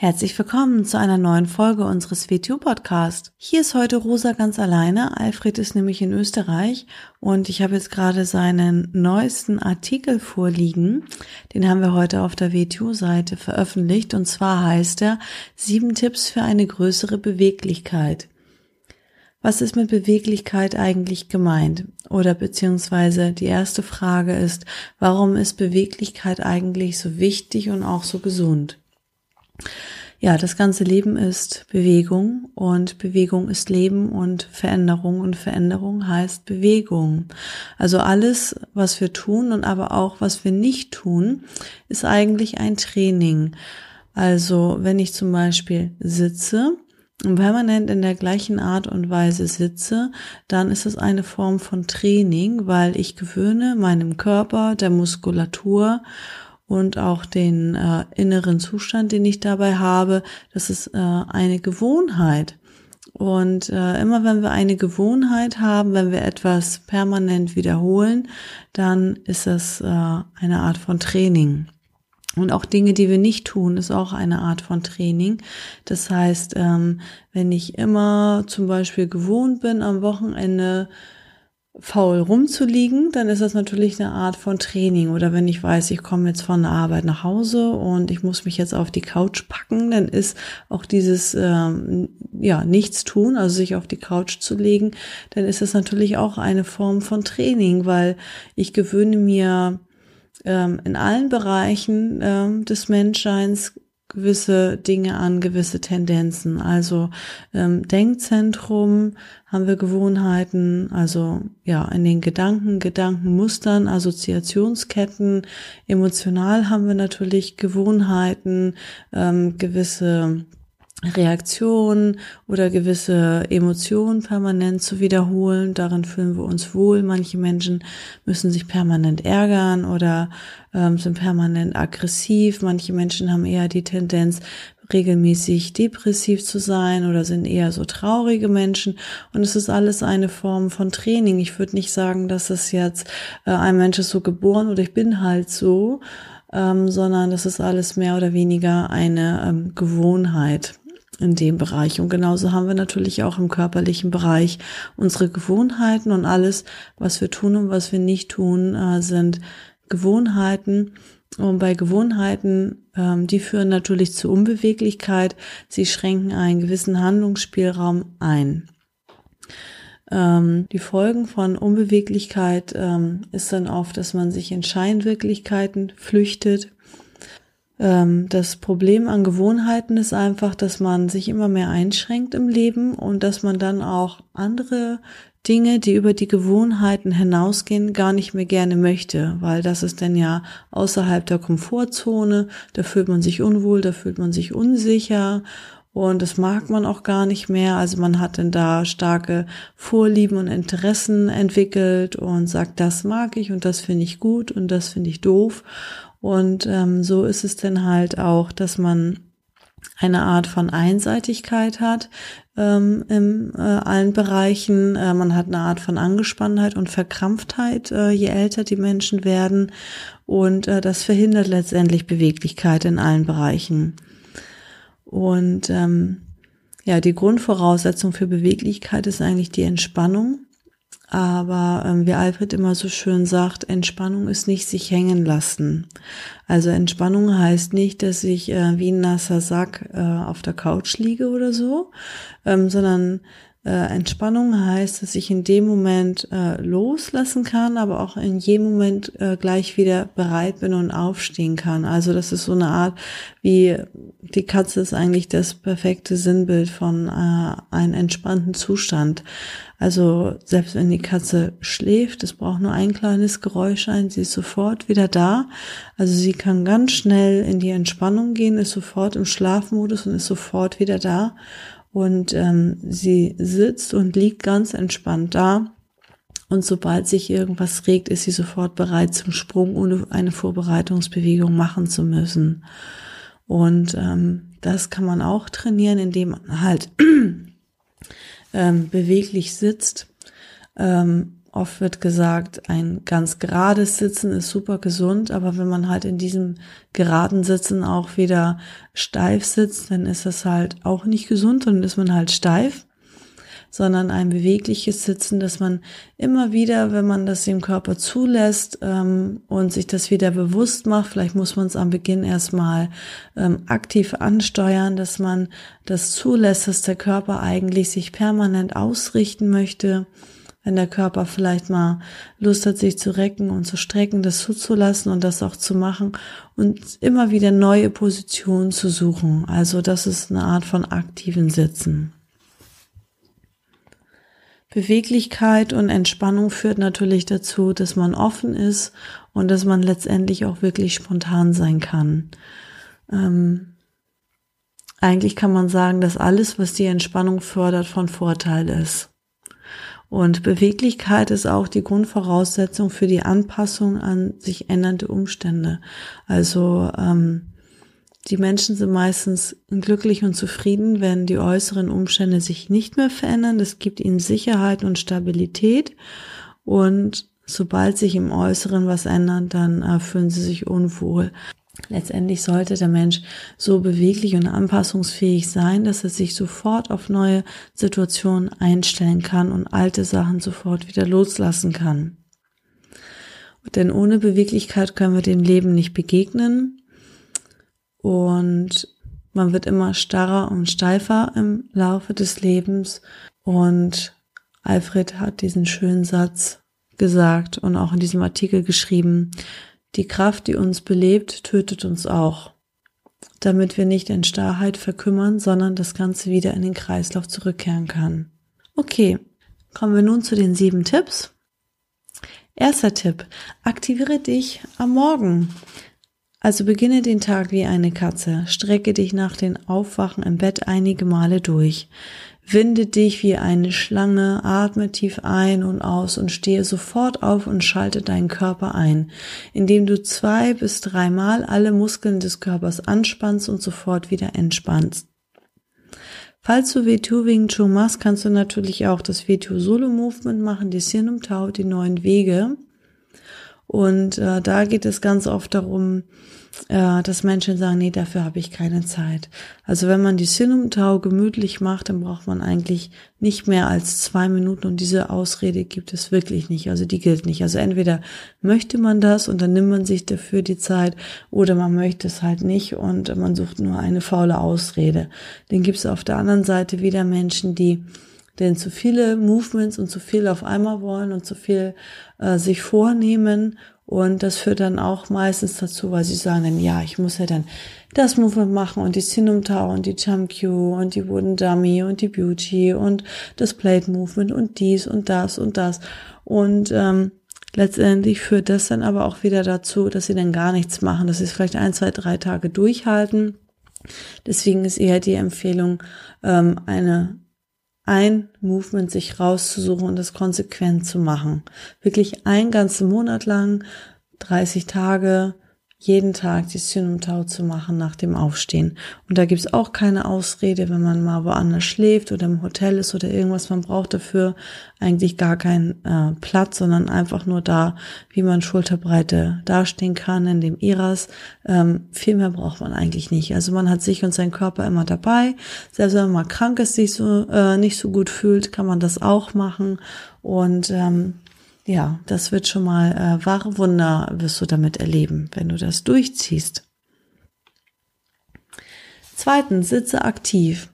Herzlich willkommen zu einer neuen Folge unseres WTU-Podcast. Hier ist heute Rosa ganz alleine. Alfred ist nämlich in Österreich und ich habe jetzt gerade seinen neuesten Artikel vorliegen. Den haben wir heute auf der WTU-Seite veröffentlicht und zwar heißt er Sieben Tipps für eine größere Beweglichkeit. Was ist mit Beweglichkeit eigentlich gemeint? Oder beziehungsweise die erste Frage ist, warum ist Beweglichkeit eigentlich so wichtig und auch so gesund? Ja, das ganze Leben ist Bewegung und Bewegung ist Leben und Veränderung und Veränderung heißt Bewegung. Also alles, was wir tun und aber auch was wir nicht tun, ist eigentlich ein Training. Also wenn ich zum Beispiel sitze, und permanent in der gleichen Art und Weise sitze, dann ist es eine Form von Training, weil ich gewöhne meinem Körper, der Muskulatur und auch den äh, inneren Zustand, den ich dabei habe. Das ist äh, eine Gewohnheit. Und äh, immer wenn wir eine Gewohnheit haben, wenn wir etwas permanent wiederholen, dann ist das äh, eine Art von Training. Und auch Dinge, die wir nicht tun, ist auch eine Art von Training. Das heißt, ähm, wenn ich immer zum Beispiel gewohnt bin, am Wochenende faul rumzuliegen, dann ist das natürlich eine Art von Training. Oder wenn ich weiß, ich komme jetzt von der Arbeit nach Hause und ich muss mich jetzt auf die Couch packen, dann ist auch dieses ähm, ja nichts tun, also sich auf die Couch zu legen, dann ist das natürlich auch eine Form von Training, weil ich gewöhne mir ähm, in allen Bereichen ähm, des Menschseins gewisse Dinge an, gewisse Tendenzen. Also ähm, Denkzentrum haben wir Gewohnheiten, also ja, in den Gedanken, Gedankenmustern, Assoziationsketten, emotional haben wir natürlich Gewohnheiten, ähm, gewisse Reaktionen oder gewisse Emotionen permanent zu wiederholen. Darin fühlen wir uns wohl. Manche Menschen müssen sich permanent ärgern oder ähm, sind permanent aggressiv. Manche Menschen haben eher die Tendenz, regelmäßig depressiv zu sein oder sind eher so traurige Menschen. Und es ist alles eine Form von Training. Ich würde nicht sagen, dass es jetzt äh, ein Mensch ist so geboren oder ich bin halt so, ähm, sondern das ist alles mehr oder weniger eine ähm, Gewohnheit in dem Bereich. Und genauso haben wir natürlich auch im körperlichen Bereich unsere Gewohnheiten und alles, was wir tun und was wir nicht tun, äh, sind Gewohnheiten. Und bei Gewohnheiten, ähm, die führen natürlich zu Unbeweglichkeit. Sie schränken einen gewissen Handlungsspielraum ein. Ähm, die Folgen von Unbeweglichkeit ähm, ist dann oft, dass man sich in Scheinwirklichkeiten flüchtet das Problem an Gewohnheiten ist einfach, dass man sich immer mehr einschränkt im Leben und dass man dann auch andere Dinge, die über die Gewohnheiten hinausgehen, gar nicht mehr gerne möchte, weil das ist dann ja außerhalb der Komfortzone, da fühlt man sich unwohl, da fühlt man sich unsicher und das mag man auch gar nicht mehr. Also man hat dann da starke Vorlieben und Interessen entwickelt und sagt, das mag ich und das finde ich gut und das finde ich doof. Und ähm, so ist es dann halt auch, dass man eine Art von Einseitigkeit hat ähm, in äh, allen Bereichen. Äh, man hat eine Art von Angespanntheit und Verkrampftheit, äh, je älter die Menschen werden. Und äh, das verhindert letztendlich Beweglichkeit in allen Bereichen. Und ähm, ja, die Grundvoraussetzung für Beweglichkeit ist eigentlich die Entspannung. Aber ähm, wie Alfred immer so schön sagt, Entspannung ist nicht sich hängen lassen. Also Entspannung heißt nicht, dass ich äh, wie ein nasser Sack äh, auf der Couch liege oder so, ähm, sondern äh, Entspannung heißt, dass ich in dem Moment äh, loslassen kann, aber auch in jedem Moment äh, gleich wieder bereit bin und aufstehen kann. Also das ist so eine Art, wie die Katze ist eigentlich das perfekte Sinnbild von äh, einem entspannten Zustand. Also selbst wenn die Katze schläft, es braucht nur ein kleines Geräusch ein, sie ist sofort wieder da. Also sie kann ganz schnell in die Entspannung gehen, ist sofort im Schlafmodus und ist sofort wieder da. Und ähm, sie sitzt und liegt ganz entspannt da. Und sobald sich irgendwas regt, ist sie sofort bereit zum Sprung, ohne eine Vorbereitungsbewegung machen zu müssen. Und ähm, das kann man auch trainieren, indem man halt ähm, beweglich sitzt. Ähm, Oft wird gesagt, ein ganz gerades Sitzen ist super gesund, aber wenn man halt in diesem geraden Sitzen auch wieder steif sitzt, dann ist das halt auch nicht gesund, dann ist man halt steif, sondern ein bewegliches Sitzen, dass man immer wieder, wenn man das dem Körper zulässt ähm, und sich das wieder bewusst macht, vielleicht muss man es am Beginn erstmal ähm, aktiv ansteuern, dass man das zulässt, dass der Körper eigentlich sich permanent ausrichten möchte wenn der Körper vielleicht mal Lust hat, sich zu recken und zu strecken, das zuzulassen und das auch zu machen und immer wieder neue Positionen zu suchen. Also das ist eine Art von aktiven Sitzen. Beweglichkeit und Entspannung führt natürlich dazu, dass man offen ist und dass man letztendlich auch wirklich spontan sein kann. Ähm, eigentlich kann man sagen, dass alles, was die Entspannung fördert, von Vorteil ist. Und Beweglichkeit ist auch die Grundvoraussetzung für die Anpassung an sich ändernde Umstände. Also ähm, die Menschen sind meistens glücklich und zufrieden, wenn die äußeren Umstände sich nicht mehr verändern. Das gibt ihnen Sicherheit und Stabilität. Und sobald sich im Äußeren was ändert, dann äh, fühlen sie sich unwohl. Letztendlich sollte der Mensch so beweglich und anpassungsfähig sein, dass er sich sofort auf neue Situationen einstellen kann und alte Sachen sofort wieder loslassen kann. Denn ohne Beweglichkeit können wir dem Leben nicht begegnen und man wird immer starrer und steifer im Laufe des Lebens und Alfred hat diesen schönen Satz gesagt und auch in diesem Artikel geschrieben, die Kraft, die uns belebt, tötet uns auch, damit wir nicht in Starrheit verkümmern, sondern das Ganze wieder in den Kreislauf zurückkehren kann. Okay, kommen wir nun zu den sieben Tipps. Erster Tipp, aktiviere dich am Morgen. Also beginne den Tag wie eine Katze, strecke dich nach den Aufwachen im Bett einige Male durch. Winde dich wie eine Schlange, atme tief ein und aus und stehe sofort auf und schalte deinen Körper ein, indem du zwei bis dreimal alle Muskeln des Körpers anspannst und sofort wieder entspannst. Falls du W2 Wing Chun machst, kannst du natürlich auch das W2 Solo Movement machen, die Sin um Tau, die neuen Wege. Und äh, da geht es ganz oft darum, äh, dass Menschen sagen, nee, dafür habe ich keine Zeit. Also wenn man die Sinumtau gemütlich macht, dann braucht man eigentlich nicht mehr als zwei Minuten und diese Ausrede gibt es wirklich nicht. Also die gilt nicht. Also entweder möchte man das und dann nimmt man sich dafür die Zeit oder man möchte es halt nicht und man sucht nur eine faule Ausrede. Dann gibt es auf der anderen Seite wieder Menschen, die denn zu viele Movements und zu viel auf einmal wollen und zu viel äh, sich vornehmen und das führt dann auch meistens dazu, weil sie sagen dann, ja, ich muss ja dann das Movement machen und die Sinum Tau und die Jump Q und die Wooden Dummy und die Beauty und das Plate Movement und dies und das und das. Und ähm, letztendlich führt das dann aber auch wieder dazu, dass sie dann gar nichts machen, dass sie es vielleicht ein, zwei, drei Tage durchhalten. Deswegen ist eher die Empfehlung, ähm, eine ein Movement sich rauszusuchen und das konsequent zu machen. Wirklich ein ganzen Monat lang, 30 Tage, jeden Tag die Synumtau zu machen nach dem Aufstehen. Und da gibt's auch keine Ausrede, wenn man mal woanders schläft oder im Hotel ist oder irgendwas. Man braucht dafür eigentlich gar keinen äh, Platz, sondern einfach nur da, wie man Schulterbreite dastehen kann in dem Iras. Ähm, viel mehr braucht man eigentlich nicht. Also man hat sich und seinen Körper immer dabei. Selbst wenn man mal krank ist, sich so äh, nicht so gut fühlt, kann man das auch machen. Und ähm, ja, das wird schon mal äh, wahre Wunder wirst du damit erleben, wenn du das durchziehst. Zweitens, sitze aktiv.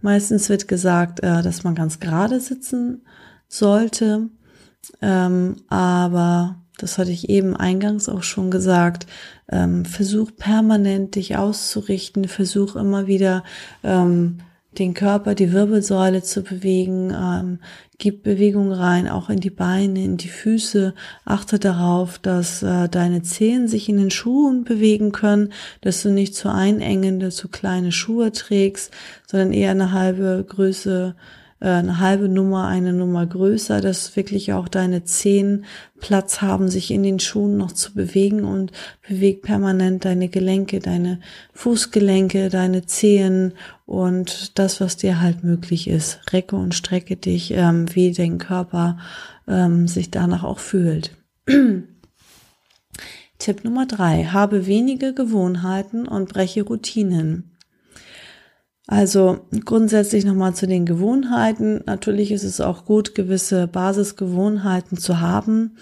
Meistens wird gesagt, äh, dass man ganz gerade sitzen sollte, ähm, aber das hatte ich eben eingangs auch schon gesagt, ähm, versuch permanent dich auszurichten, versuch immer wieder ähm, den Körper, die Wirbelsäule zu bewegen. Ähm, gib Bewegung rein, auch in die Beine, in die Füße. Achte darauf, dass äh, deine Zehen sich in den Schuhen bewegen können, dass du nicht zu einengende, zu kleine Schuhe trägst, sondern eher eine halbe Größe eine halbe Nummer, eine Nummer größer, dass wirklich auch deine Zehen Platz haben, sich in den Schuhen noch zu bewegen und beweg permanent deine Gelenke, deine Fußgelenke, deine Zehen und das, was dir halt möglich ist. Recke und strecke dich, ähm, wie dein Körper ähm, sich danach auch fühlt. Tipp Nummer drei. Habe wenige Gewohnheiten und breche Routinen. Also grundsätzlich nochmal zu den Gewohnheiten. Natürlich ist es auch gut, gewisse Basisgewohnheiten zu haben.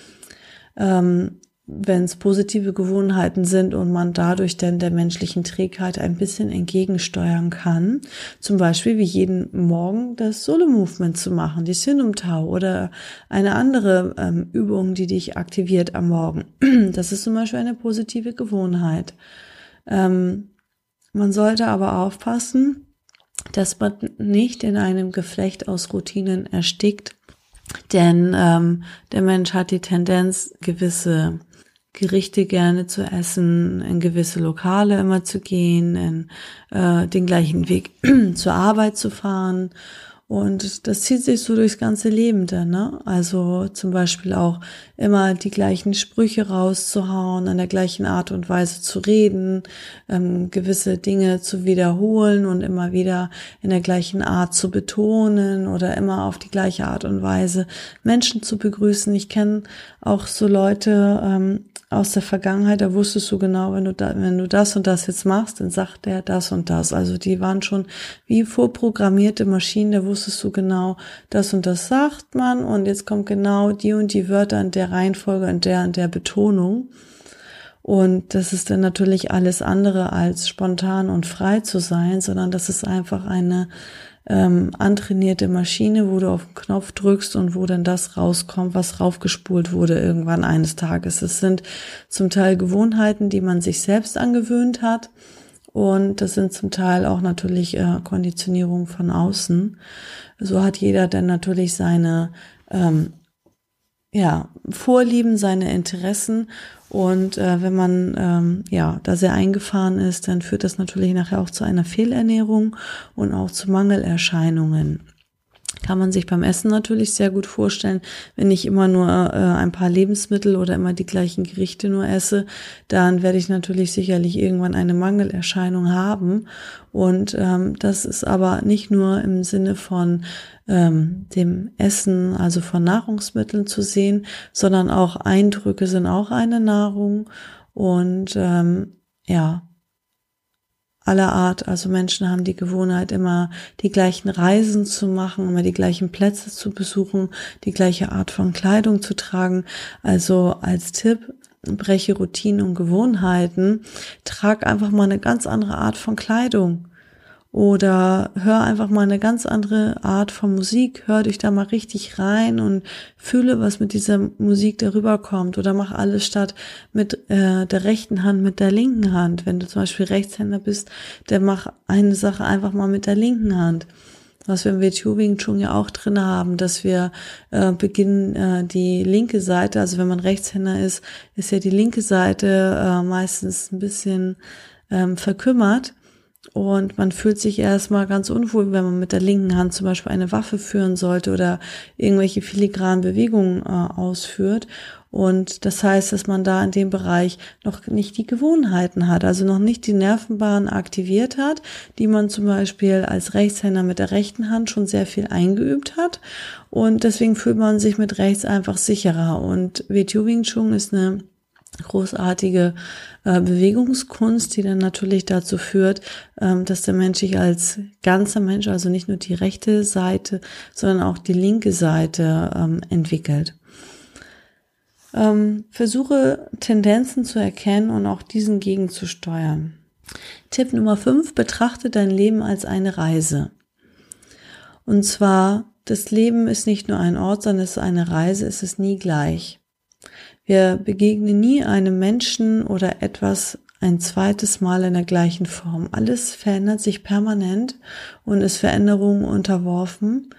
Ähm, wenn es positive Gewohnheiten sind und man dadurch dann der menschlichen Trägheit ein bisschen entgegensteuern kann. Zum Beispiel wie jeden Morgen das Solo-Movement zu machen, die Sinum-Tau oder eine andere ähm, Übung, die dich aktiviert am Morgen. Das ist zum Beispiel eine positive Gewohnheit. Ähm, man sollte aber aufpassen, dass man nicht in einem Geflecht aus Routinen erstickt, denn ähm, der Mensch hat die Tendenz, gewisse Gerichte gerne zu essen, in gewisse Lokale immer zu gehen, in äh, den gleichen Weg zur Arbeit zu fahren und das zieht sich so durchs ganze Leben dann, ne? Also zum Beispiel auch immer die gleichen Sprüche rauszuhauen, an der gleichen Art und Weise zu reden, ähm, gewisse Dinge zu wiederholen und immer wieder in der gleichen Art zu betonen oder immer auf die gleiche Art und Weise Menschen zu begrüßen. Ich kenne auch so Leute, ähm, aus der Vergangenheit, da wusstest du genau, wenn du da, wenn du das und das jetzt machst, dann sagt der das und das. Also die waren schon wie vorprogrammierte Maschinen, da wusstest du genau, das und das sagt man und jetzt kommt genau die und die Wörter in der Reihenfolge, in der, in der Betonung. Und das ist dann natürlich alles andere als spontan und frei zu sein, sondern das ist einfach eine ähm, antrainierte Maschine, wo du auf den Knopf drückst und wo dann das rauskommt, was raufgespult wurde irgendwann eines Tages. Es sind zum Teil Gewohnheiten, die man sich selbst angewöhnt hat. Und das sind zum Teil auch natürlich äh, Konditionierung von außen. So hat jeder dann natürlich seine ähm, ja, Vorlieben, seine Interessen und äh, wenn man ähm, ja da sehr eingefahren ist, dann führt das natürlich nachher auch zu einer Fehlernährung und auch zu Mangelerscheinungen. Kann man sich beim Essen natürlich sehr gut vorstellen, wenn ich immer nur äh, ein paar Lebensmittel oder immer die gleichen Gerichte nur esse, dann werde ich natürlich sicherlich irgendwann eine Mangelerscheinung haben. Und ähm, das ist aber nicht nur im Sinne von ähm, dem Essen, also von Nahrungsmitteln zu sehen, sondern auch Eindrücke sind auch eine Nahrung und ähm, ja, aller Art. Also Menschen haben die Gewohnheit, immer die gleichen Reisen zu machen, immer die gleichen Plätze zu besuchen, die gleiche Art von Kleidung zu tragen. Also als Tipp, breche Routinen und Gewohnheiten, trag einfach mal eine ganz andere Art von Kleidung. Oder hör einfach mal eine ganz andere Art von Musik, hör dich da mal richtig rein und fühle, was mit dieser Musik darüber kommt. Oder mach alles statt mit äh, der rechten Hand mit der linken Hand. Wenn du zum Beispiel Rechtshänder bist, dann mach eine Sache einfach mal mit der linken Hand was wir im WTO Wing Chun ja auch drin haben, dass wir äh, beginnen, äh, die linke Seite, also wenn man Rechtshänder ist, ist ja die linke Seite äh, meistens ein bisschen ähm, verkümmert und man fühlt sich erstmal ganz unwohl, wenn man mit der linken Hand zum Beispiel eine Waffe führen sollte oder irgendwelche filigranen Bewegungen äh, ausführt. Und das heißt, dass man da in dem Bereich noch nicht die Gewohnheiten hat, also noch nicht die Nervenbahn aktiviert hat, die man zum Beispiel als Rechtshänder mit der rechten Hand schon sehr viel eingeübt hat. Und deswegen fühlt man sich mit rechts einfach sicherer. Und WTO Wing Chun ist eine großartige äh, Bewegungskunst, die dann natürlich dazu führt, ähm, dass der Mensch sich als ganzer Mensch, also nicht nur die rechte Seite, sondern auch die linke Seite ähm, entwickelt. Ähm, versuche Tendenzen zu erkennen und auch diesen gegenzusteuern. Tipp Nummer 5, betrachte dein Leben als eine Reise. Und zwar, das Leben ist nicht nur ein Ort, sondern es ist eine Reise, es ist nie gleich. Wir begegnen nie einem Menschen oder etwas ein zweites Mal in der gleichen Form. Alles verändert sich permanent und ist Veränderungen unterworfen.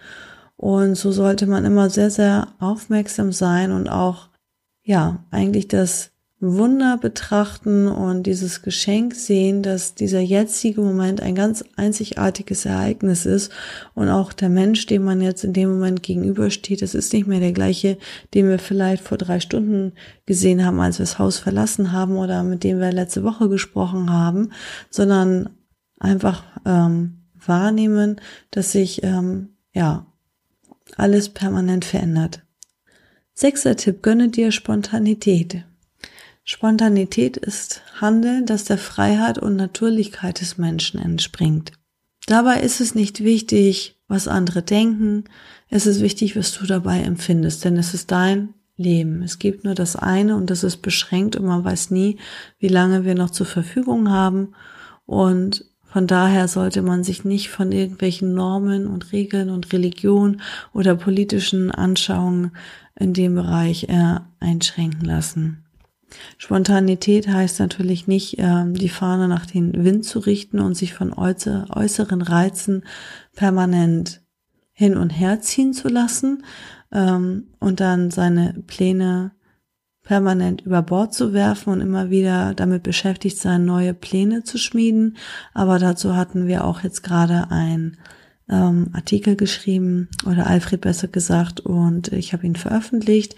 Und so sollte man immer sehr, sehr aufmerksam sein und auch, ja, eigentlich das Wunder betrachten und dieses Geschenk sehen, dass dieser jetzige Moment ein ganz einzigartiges Ereignis ist und auch der Mensch, dem man jetzt in dem Moment gegenübersteht, das ist nicht mehr der gleiche, den wir vielleicht vor drei Stunden gesehen haben, als wir das Haus verlassen haben oder mit dem wir letzte Woche gesprochen haben, sondern einfach ähm, wahrnehmen, dass sich ähm, ja alles permanent verändert. Sechster Tipp, gönne dir Spontanität. Spontanität ist Handeln, das der Freiheit und Natürlichkeit des Menschen entspringt. Dabei ist es nicht wichtig, was andere denken, es ist wichtig, was du dabei empfindest, denn es ist dein Leben. Es gibt nur das eine und das ist beschränkt und man weiß nie, wie lange wir noch zur Verfügung haben und von daher sollte man sich nicht von irgendwelchen Normen und Regeln und Religion oder politischen Anschauungen in dem Bereich äh, einschränken lassen. Spontanität heißt natürlich nicht, ähm, die Fahne nach dem Wind zu richten und sich von äußeren Reizen permanent hin und her ziehen zu lassen ähm, und dann seine Pläne permanent über Bord zu werfen und immer wieder damit beschäftigt sein, neue Pläne zu schmieden. Aber dazu hatten wir auch jetzt gerade ein ähm, Artikel geschrieben oder Alfred besser gesagt und ich habe ihn veröffentlicht.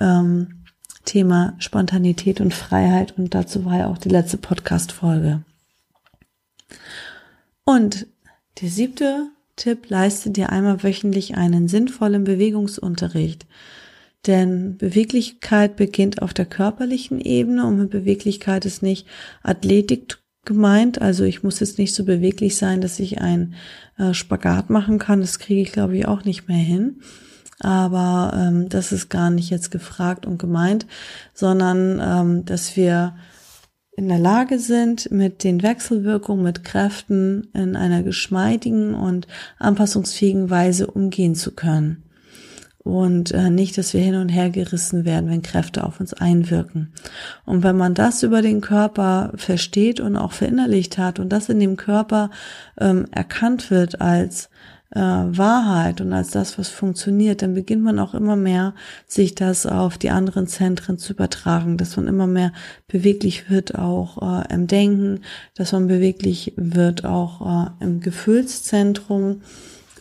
Ähm, Thema Spontanität und Freiheit und dazu war ja auch die letzte Podcast-Folge. Und der siebte Tipp, leiste dir einmal wöchentlich einen sinnvollen Bewegungsunterricht. Denn Beweglichkeit beginnt auf der körperlichen Ebene und mit Beweglichkeit ist nicht Athletik gemeint. Also ich muss jetzt nicht so beweglich sein, dass ich ein äh, Spagat machen kann. Das kriege ich, glaube ich, auch nicht mehr hin aber ähm, das ist gar nicht jetzt gefragt und gemeint, sondern ähm, dass wir in der Lage sind, mit den Wechselwirkungen, mit Kräften in einer geschmeidigen und anpassungsfähigen Weise umgehen zu können. Und äh, nicht, dass wir hin und her gerissen werden, wenn Kräfte auf uns einwirken. Und wenn man das über den Körper versteht und auch verinnerlicht hat und das in dem Körper ähm, erkannt wird als äh, Wahrheit und als das, was funktioniert, dann beginnt man auch immer mehr, sich das auf die anderen Zentren zu übertragen, dass man immer mehr beweglich wird, auch äh, im Denken, dass man beweglich wird, auch äh, im Gefühlszentrum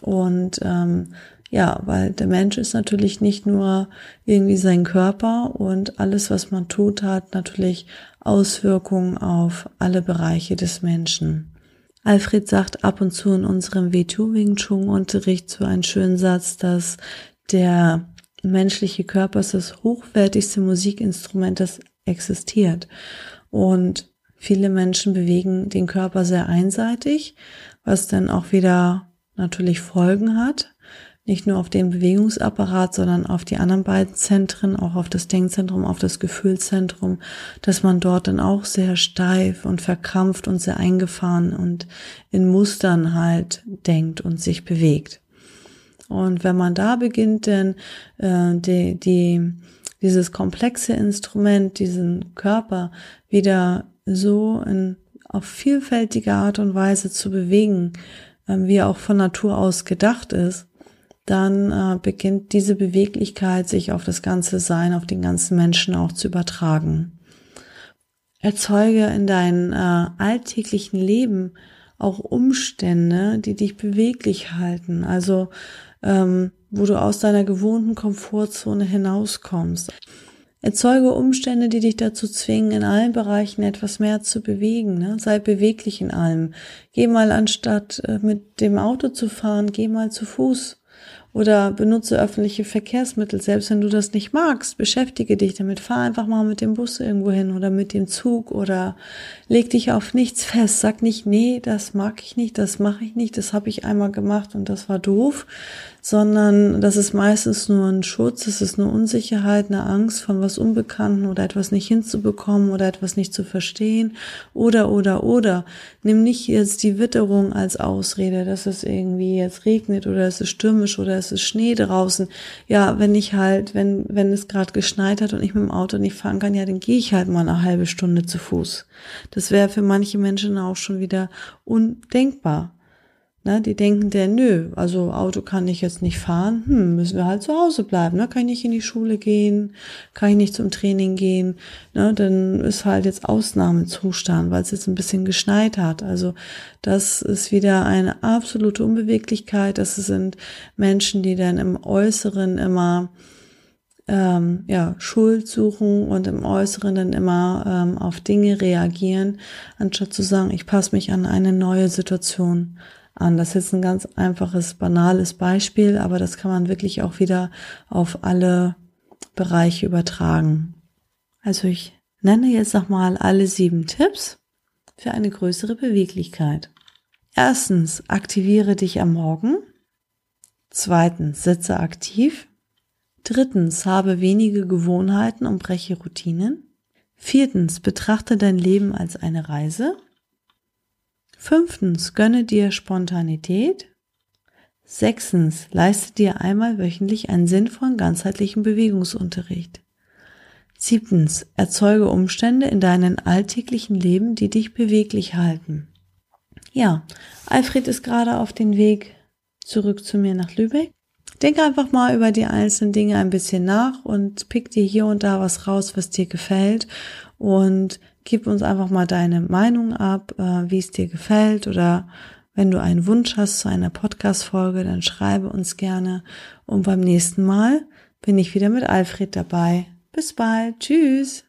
und ähm, ja, weil der Mensch ist natürlich nicht nur irgendwie sein Körper und alles, was man tut, hat natürlich Auswirkungen auf alle Bereiche des Menschen. Alfred sagt ab und zu in unserem W2 Wing Chun Unterricht so einen schönen Satz, dass der menschliche Körper ist das hochwertigste Musikinstrument, das existiert. Und viele Menschen bewegen den Körper sehr einseitig, was dann auch wieder natürlich Folgen hat nicht nur auf den Bewegungsapparat, sondern auf die anderen beiden Zentren, auch auf das Denkzentrum, auf das Gefühlszentrum, dass man dort dann auch sehr steif und verkrampft und sehr eingefahren und in Mustern halt denkt und sich bewegt. Und wenn man da beginnt, denn äh, die, die, dieses komplexe Instrument, diesen Körper wieder so in, auf vielfältige Art und Weise zu bewegen, äh, wie er auch von Natur aus gedacht ist, dann äh, beginnt diese Beweglichkeit sich auf das ganze Sein, auf den ganzen Menschen auch zu übertragen. Erzeuge in deinem äh, alltäglichen Leben auch Umstände, die dich beweglich halten, also ähm, wo du aus deiner gewohnten Komfortzone hinauskommst. Erzeuge Umstände, die dich dazu zwingen, in allen Bereichen etwas mehr zu bewegen. Ne? Sei beweglich in allem. Geh mal anstatt äh, mit dem Auto zu fahren, geh mal zu Fuß oder benutze öffentliche Verkehrsmittel. Selbst wenn du das nicht magst, beschäftige dich damit. Fahr einfach mal mit dem Bus irgendwo hin oder mit dem Zug oder leg dich auf nichts fest. Sag nicht, nee, das mag ich nicht, das mache ich nicht, das habe ich einmal gemacht und das war doof, sondern das ist meistens nur ein Schutz, es ist eine Unsicherheit, eine Angst von was Unbekannten oder etwas nicht hinzubekommen oder etwas nicht zu verstehen oder, oder, oder. Nimm nicht jetzt die Witterung als Ausrede, dass es irgendwie jetzt regnet oder es ist stürmisch oder es ist Schnee draußen. Ja, wenn ich halt, wenn, wenn es gerade geschneit hat und ich mit dem Auto nicht fahren kann, ja, dann gehe ich halt mal eine halbe Stunde zu Fuß. Das wäre für manche Menschen auch schon wieder undenkbar. Ne, die denken der, nö, also Auto kann ich jetzt nicht fahren, hm, müssen wir halt zu Hause bleiben, ne? Kann ich nicht in die Schule gehen, kann ich nicht zum Training gehen, ne? Dann ist halt jetzt Ausnahmezustand, weil es jetzt ein bisschen geschneit hat. Also das ist wieder eine absolute Unbeweglichkeit. Das sind Menschen, die dann im Äußeren immer ähm, ja, Schuld suchen und im Äußeren dann immer ähm, auf Dinge reagieren, anstatt zu sagen, ich passe mich an eine neue Situation an. Das ist jetzt ein ganz einfaches, banales Beispiel, aber das kann man wirklich auch wieder auf alle Bereiche übertragen. Also ich nenne jetzt nochmal alle sieben Tipps für eine größere Beweglichkeit. Erstens, aktiviere dich am Morgen. Zweitens, sitze aktiv. Drittens, habe wenige Gewohnheiten und breche Routinen. Viertens, betrachte dein Leben als eine Reise. Fünftens, gönne dir Spontanität. Sechstens, leiste dir einmal wöchentlich einen sinnvollen ganzheitlichen Bewegungsunterricht. Siebtens, erzeuge Umstände in deinem alltäglichen Leben, die dich beweglich halten. Ja, Alfred ist gerade auf den Weg zurück zu mir nach Lübeck. Denk einfach mal über die einzelnen Dinge ein bisschen nach und pick dir hier und da was raus, was dir gefällt und gib uns einfach mal deine Meinung ab, äh, wie es dir gefällt oder wenn du einen Wunsch hast zu einer Podcast-Folge, dann schreibe uns gerne. Und beim nächsten Mal bin ich wieder mit Alfred dabei. Bis bald. Tschüss.